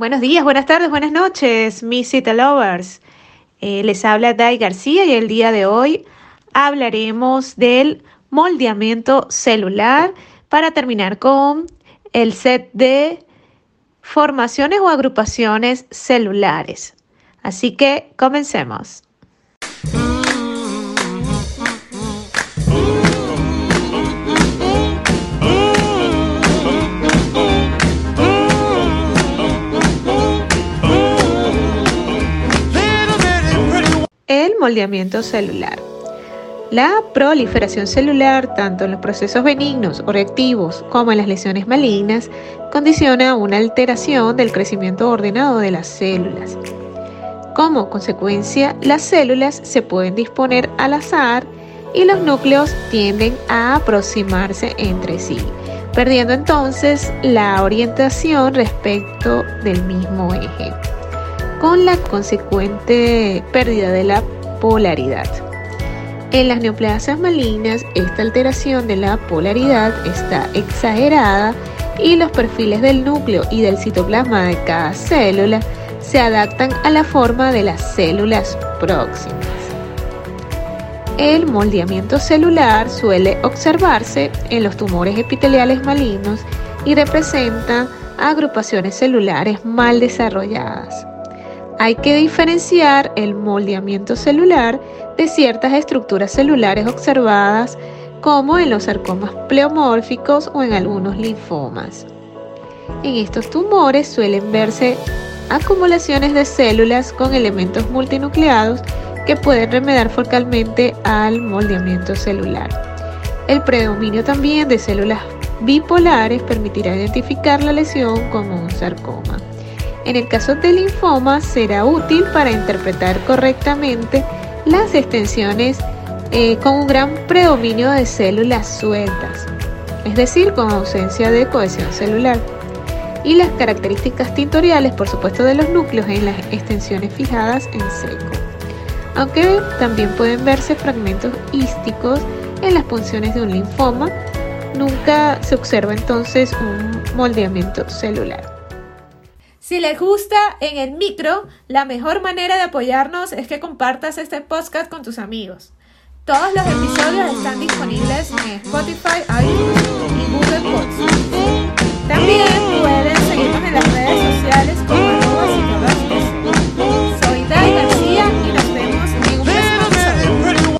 Buenos días, buenas tardes, buenas noches, mis Cita Lovers. Eh, les habla Dai García y el día de hoy hablaremos del moldeamiento celular para terminar con el set de formaciones o agrupaciones celulares. Así que comencemos. Moldeamiento celular. La proliferación celular, tanto en los procesos benignos o reactivos como en las lesiones malignas, condiciona una alteración del crecimiento ordenado de las células. Como consecuencia, las células se pueden disponer al azar y los núcleos tienden a aproximarse entre sí, perdiendo entonces la orientación respecto del mismo eje, con la consecuente pérdida de la polaridad. En las neoplasias malignas, esta alteración de la polaridad está exagerada y los perfiles del núcleo y del citoplasma de cada célula se adaptan a la forma de las células próximas. El moldeamiento celular suele observarse en los tumores epiteliales malignos y representa agrupaciones celulares mal desarrolladas. Hay que diferenciar el moldeamiento celular de ciertas estructuras celulares observadas como en los sarcomas pleomórficos o en algunos linfomas. En estos tumores suelen verse acumulaciones de células con elementos multinucleados que pueden remediar focalmente al moldeamiento celular. El predominio también de células bipolares permitirá identificar la lesión como un sarcoma. En el caso del linfoma será útil para interpretar correctamente las extensiones eh, con un gran predominio de células sueltas, es decir, con ausencia de cohesión celular. Y las características tintoriales, por supuesto, de los núcleos en las extensiones fijadas en seco. Aunque también pueden verse fragmentos hísticos en las punciones de un linfoma, nunca se observa entonces un moldeamiento celular. Si les gusta en el micro, la mejor manera de apoyarnos es que compartas este podcast con tus amigos. Todos los episodios están disponibles en Spotify, iTunes